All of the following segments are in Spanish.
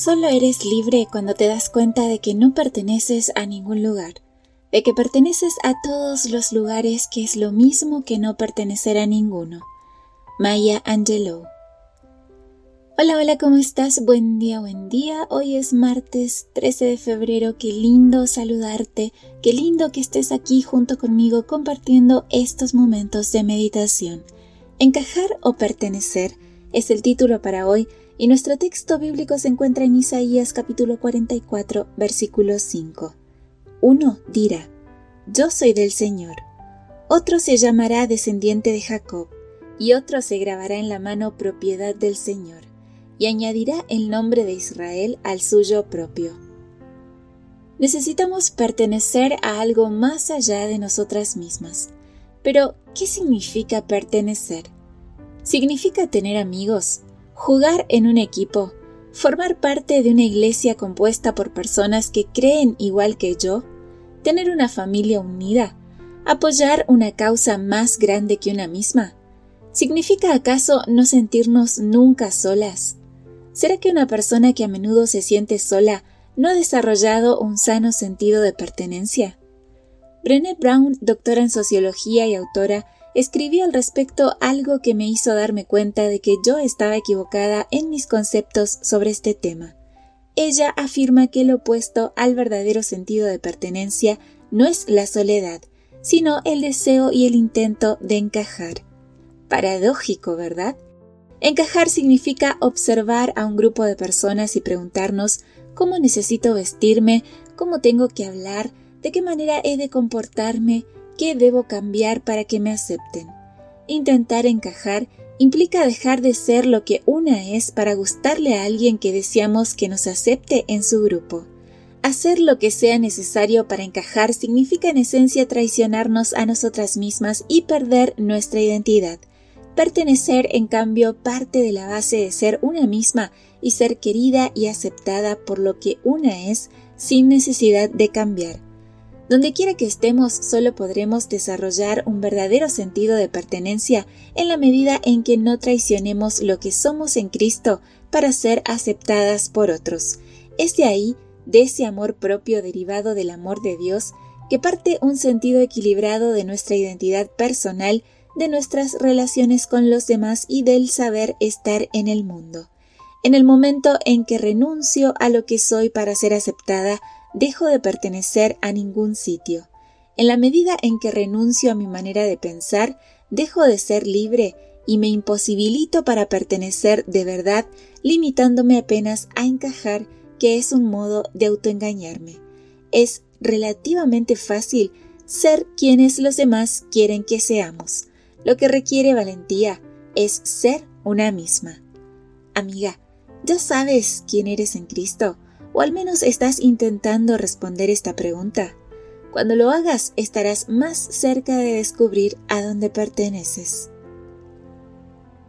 Solo eres libre cuando te das cuenta de que no perteneces a ningún lugar, de que perteneces a todos los lugares, que es lo mismo que no pertenecer a ninguno. Maya Angelou. Hola, hola, ¿cómo estás? Buen día, buen día. Hoy es martes 13 de febrero. Qué lindo saludarte. Qué lindo que estés aquí junto conmigo compartiendo estos momentos de meditación. Encajar o pertenecer es el título para hoy y nuestro texto bíblico se encuentra en Isaías capítulo 44, versículo 5. Uno dirá, Yo soy del Señor. Otro se llamará descendiente de Jacob, y otro se grabará en la mano propiedad del Señor, y añadirá el nombre de Israel al suyo propio. Necesitamos pertenecer a algo más allá de nosotras mismas. Pero, ¿qué significa pertenecer? Significa tener amigos, jugar en un equipo, formar parte de una iglesia compuesta por personas que creen igual que yo, tener una familia unida, apoyar una causa más grande que una misma. ¿Significa acaso no sentirnos nunca solas? ¿Será que una persona que a menudo se siente sola no ha desarrollado un sano sentido de pertenencia? Brené Brown, doctora en sociología y autora, escribí al respecto algo que me hizo darme cuenta de que yo estaba equivocada en mis conceptos sobre este tema. Ella afirma que el opuesto al verdadero sentido de pertenencia no es la soledad, sino el deseo y el intento de encajar. Paradójico, ¿verdad? Encajar significa observar a un grupo de personas y preguntarnos cómo necesito vestirme, cómo tengo que hablar, de qué manera he de comportarme, ¿Qué debo cambiar para que me acepten? Intentar encajar implica dejar de ser lo que una es para gustarle a alguien que deseamos que nos acepte en su grupo. Hacer lo que sea necesario para encajar significa en esencia traicionarnos a nosotras mismas y perder nuestra identidad. Pertenecer, en cambio, parte de la base de ser una misma y ser querida y aceptada por lo que una es sin necesidad de cambiar. Donde quiera que estemos, solo podremos desarrollar un verdadero sentido de pertenencia en la medida en que no traicionemos lo que somos en Cristo para ser aceptadas por otros. Es de ahí, de ese amor propio derivado del amor de Dios, que parte un sentido equilibrado de nuestra identidad personal, de nuestras relaciones con los demás y del saber estar en el mundo. En el momento en que renuncio a lo que soy para ser aceptada, dejo de pertenecer a ningún sitio. En la medida en que renuncio a mi manera de pensar, dejo de ser libre y me imposibilito para pertenecer de verdad, limitándome apenas a encajar, que es un modo de autoengañarme. Es relativamente fácil ser quienes los demás quieren que seamos. Lo que requiere valentía es ser una misma. Amiga, ¿ya sabes quién eres en Cristo? O al menos estás intentando responder esta pregunta. Cuando lo hagas estarás más cerca de descubrir a dónde perteneces.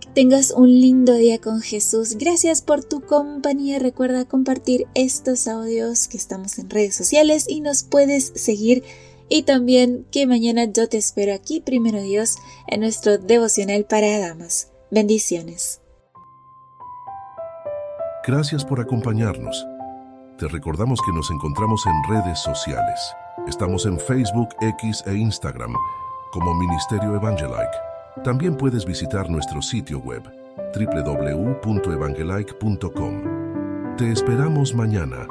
Que tengas un lindo día con Jesús. Gracias por tu compañía. Recuerda compartir estos audios que estamos en redes sociales y nos puedes seguir. Y también que mañana yo te espero aquí, primero Dios, en nuestro devocional para damas. Bendiciones. Gracias por acompañarnos. Te recordamos que nos encontramos en redes sociales. Estamos en Facebook, X e Instagram como Ministerio Evangelike. También puedes visitar nuestro sitio web www.evangelike.com. Te esperamos mañana